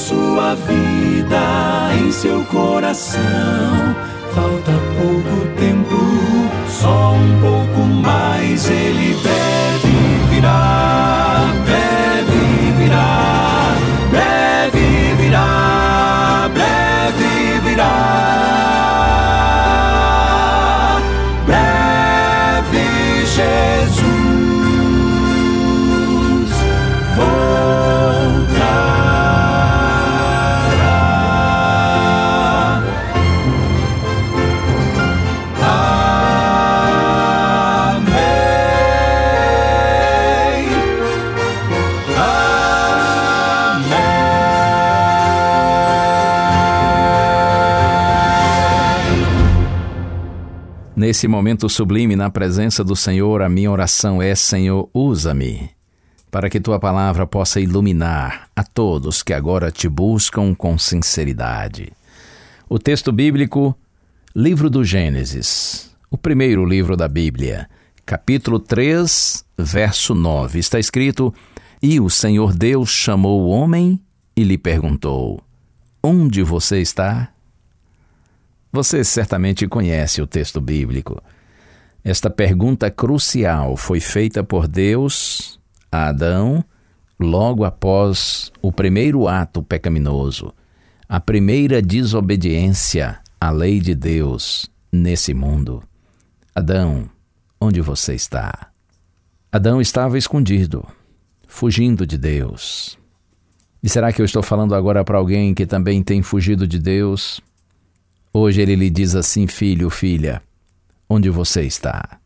Sua vida, em seu coração, falta pouco tempo, só um pouco mais ele deve virar, Nesse momento sublime, na presença do Senhor, a minha oração é: Senhor, usa-me, para que tua palavra possa iluminar a todos que agora te buscam com sinceridade. O texto bíblico, livro do Gênesis, o primeiro livro da Bíblia, capítulo 3, verso 9, está escrito: E o Senhor Deus chamou o homem e lhe perguntou: Onde você está? Você certamente conhece o texto bíblico. Esta pergunta crucial foi feita por Deus a Adão logo após o primeiro ato pecaminoso, a primeira desobediência à lei de Deus nesse mundo. Adão, onde você está? Adão estava escondido, fugindo de Deus. E será que eu estou falando agora para alguém que também tem fugido de Deus? Hoje ele lhe diz assim: Filho, filha, onde você está?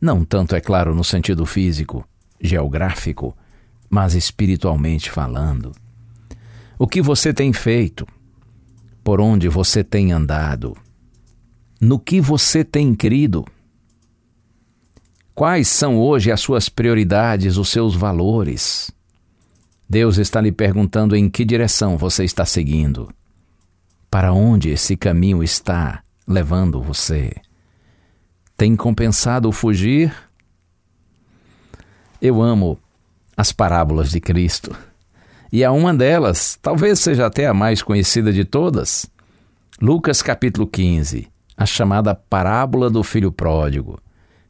Não tanto, é claro, no sentido físico, geográfico, mas espiritualmente falando. O que você tem feito? Por onde você tem andado? No que você tem crido? Quais são hoje as suas prioridades, os seus valores? Deus está lhe perguntando em que direção você está seguindo. Para onde esse caminho está levando você? Tem compensado fugir? Eu amo as parábolas de Cristo. E a uma delas, talvez seja até a mais conhecida de todas, Lucas capítulo 15, a chamada parábola do filho pródigo,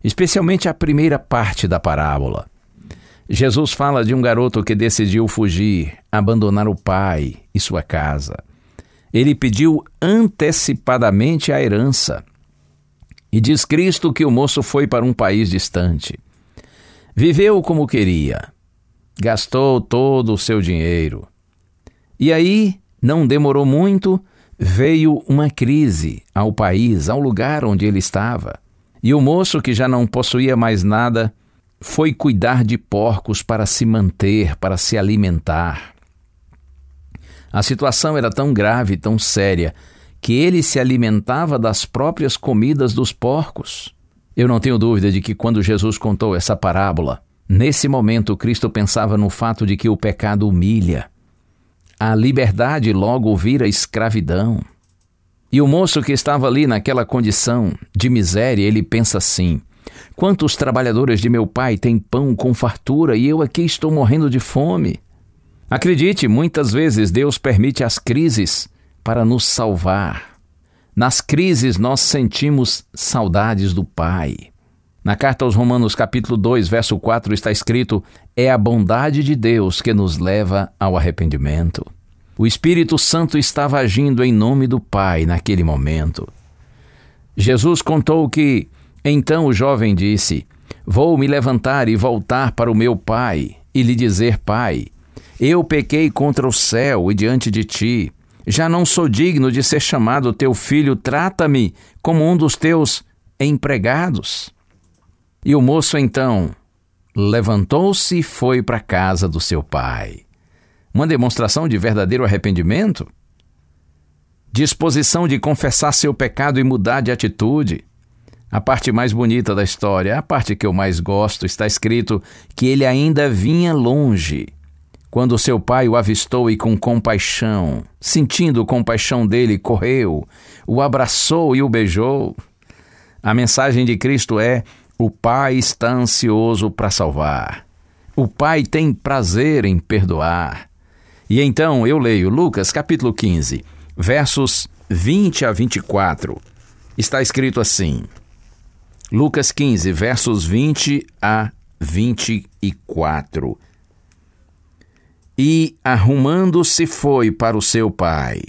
especialmente a primeira parte da parábola. Jesus fala de um garoto que decidiu fugir, abandonar o pai e sua casa. Ele pediu antecipadamente a herança. E diz Cristo que o moço foi para um país distante. Viveu como queria, gastou todo o seu dinheiro. E aí, não demorou muito, veio uma crise ao país, ao lugar onde ele estava. E o moço, que já não possuía mais nada, foi cuidar de porcos para se manter, para se alimentar. A situação era tão grave, tão séria, que ele se alimentava das próprias comidas dos porcos. Eu não tenho dúvida de que quando Jesus contou essa parábola, nesse momento Cristo pensava no fato de que o pecado humilha. A liberdade logo vira escravidão. E o moço que estava ali naquela condição de miséria, ele pensa assim: Quantos trabalhadores de meu pai têm pão com fartura e eu aqui estou morrendo de fome? Acredite, muitas vezes Deus permite as crises para nos salvar. Nas crises nós sentimos saudades do Pai. Na carta aos Romanos, capítulo 2, verso 4, está escrito: É a bondade de Deus que nos leva ao arrependimento. O Espírito Santo estava agindo em nome do Pai naquele momento. Jesus contou que então o jovem disse: Vou me levantar e voltar para o meu pai e lhe dizer: Pai, eu pequei contra o céu e diante de ti. Já não sou digno de ser chamado teu filho, trata-me como um dos teus empregados. E o moço então levantou-se e foi para a casa do seu pai. Uma demonstração de verdadeiro arrependimento? Disposição de confessar seu pecado e mudar de atitude. A parte mais bonita da história, a parte que eu mais gosto, está escrito que ele ainda vinha longe. Quando seu pai o avistou e com compaixão, sentindo compaixão dele, correu, o abraçou e o beijou. A mensagem de Cristo é: o Pai está ansioso para salvar. O Pai tem prazer em perdoar. E então eu leio Lucas capítulo 15, versos 20 a 24. Está escrito assim: Lucas 15, versos 20 a 24. E arrumando-se foi para o seu pai.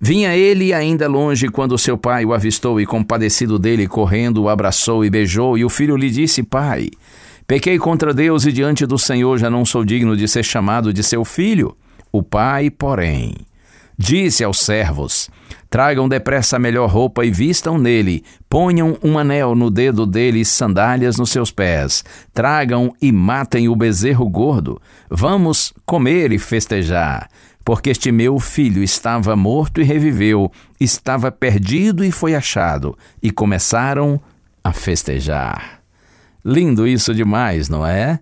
Vinha ele ainda longe quando seu pai o avistou e, compadecido dele, correndo, o abraçou e beijou. E o filho lhe disse: Pai, pequei contra Deus e diante do Senhor já não sou digno de ser chamado de seu filho. O pai, porém, Disse aos servos: Tragam depressa a melhor roupa e vistam nele, ponham um anel no dedo dele e sandálias nos seus pés. Tragam e matem o bezerro gordo. Vamos comer e festejar. Porque este meu filho estava morto e reviveu, estava perdido e foi achado. E começaram a festejar. Lindo isso demais, não é?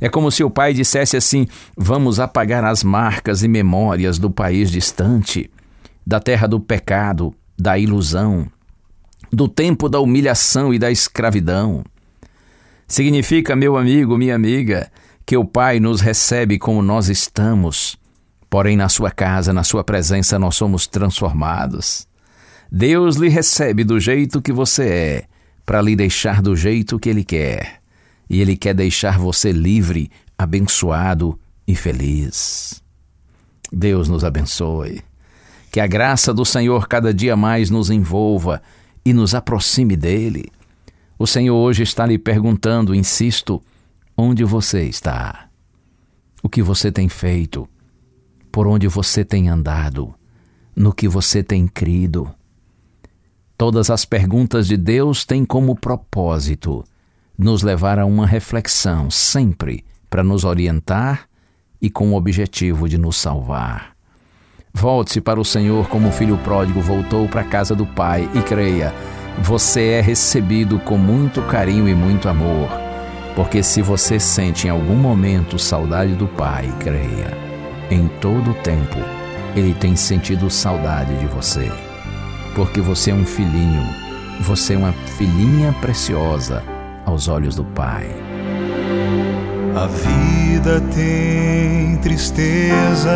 É como se o pai dissesse assim: vamos apagar as marcas e memórias do país distante, da terra do pecado, da ilusão, do tempo da humilhação e da escravidão. Significa, meu amigo, minha amiga, que o Pai nos recebe como nós estamos, porém na sua casa, na sua presença, nós somos transformados. Deus lhe recebe do jeito que você é, para lhe deixar do jeito que Ele quer e Ele quer deixar você livre, abençoado e feliz. Deus nos abençoe. Que a graça do Senhor cada dia mais nos envolva e nos aproxime dele. O Senhor hoje está lhe perguntando, insisto, onde você está? O que você tem feito? Por onde você tem andado? No que você tem crido? Todas as perguntas de Deus têm como propósito nos levar a uma reflexão, sempre para nos orientar e com o objetivo de nos salvar. Volte-se para o Senhor como o filho pródigo voltou para a casa do Pai e creia, você é recebido com muito carinho e muito amor. Porque se você sente em algum momento saudade do Pai, creia, em todo o tempo Ele tem sentido saudade de você. Porque você é um filhinho, você é uma filhinha preciosa aos olhos do Pai. A vida tem tristeza,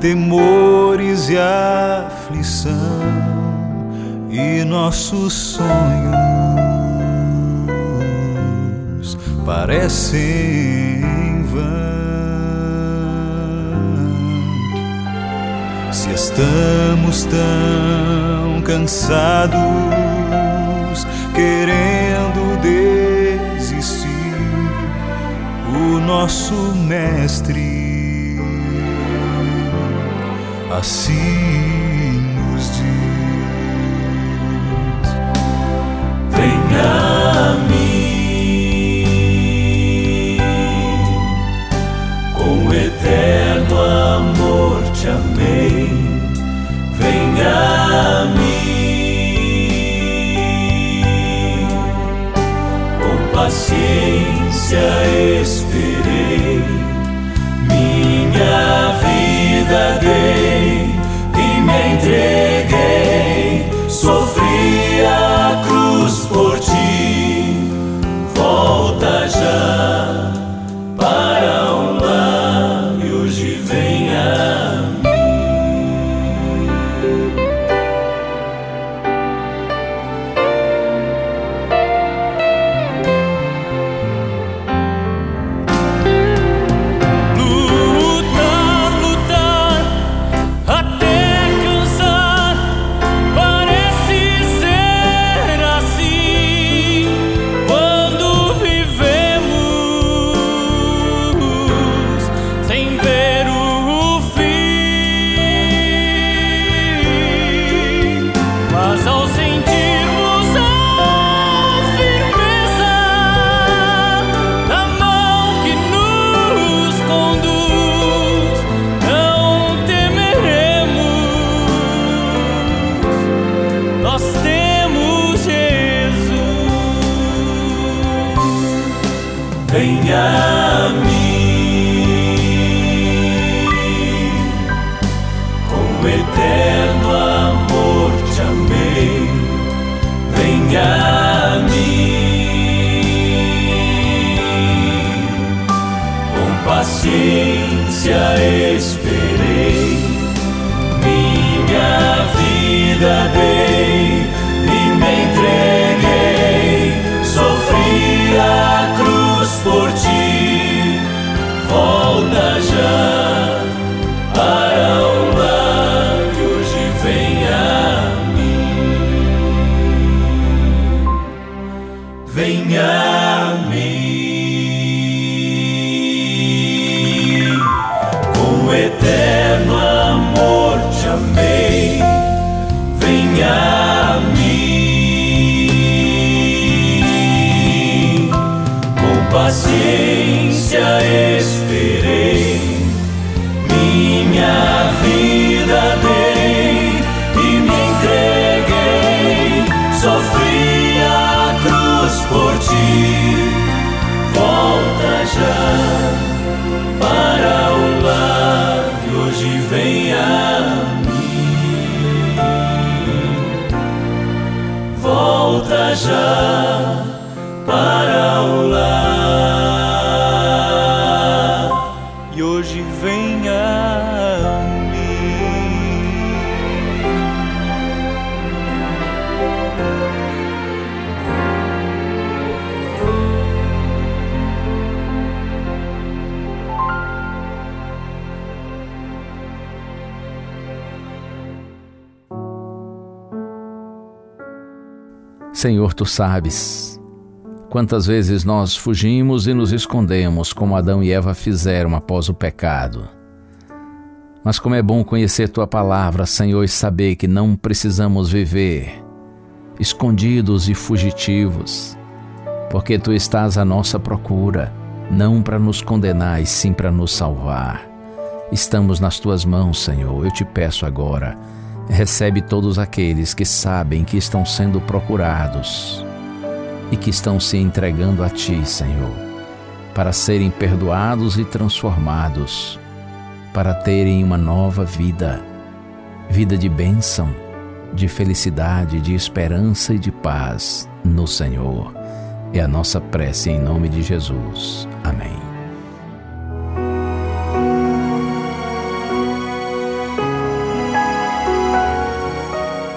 temores e aflição, e nossos sonhos parecem vãos. Se estamos tão cansados, nosso mestre assim nos diz: Venha a mim com eterno amor te amei. Venha a mim. paciência esperei, vida dei venha a mim. Com eterno amor te amei, venha a mim. Com paciência esperei, minha vida Senhor, tu sabes quantas vezes nós fugimos e nos escondemos, como Adão e Eva fizeram após o pecado. Mas como é bom conhecer tua palavra, Senhor, e saber que não precisamos viver escondidos e fugitivos, porque tu estás à nossa procura, não para nos condenar, e sim para nos salvar. Estamos nas tuas mãos, Senhor. Eu te peço agora, recebe todos aqueles que sabem que estão sendo procurados e que estão se entregando a ti, Senhor, para serem perdoados e transformados, para terem uma nova vida, vida de bênção, de felicidade, de esperança e de paz no Senhor. É a nossa prece em nome de Jesus. Amém.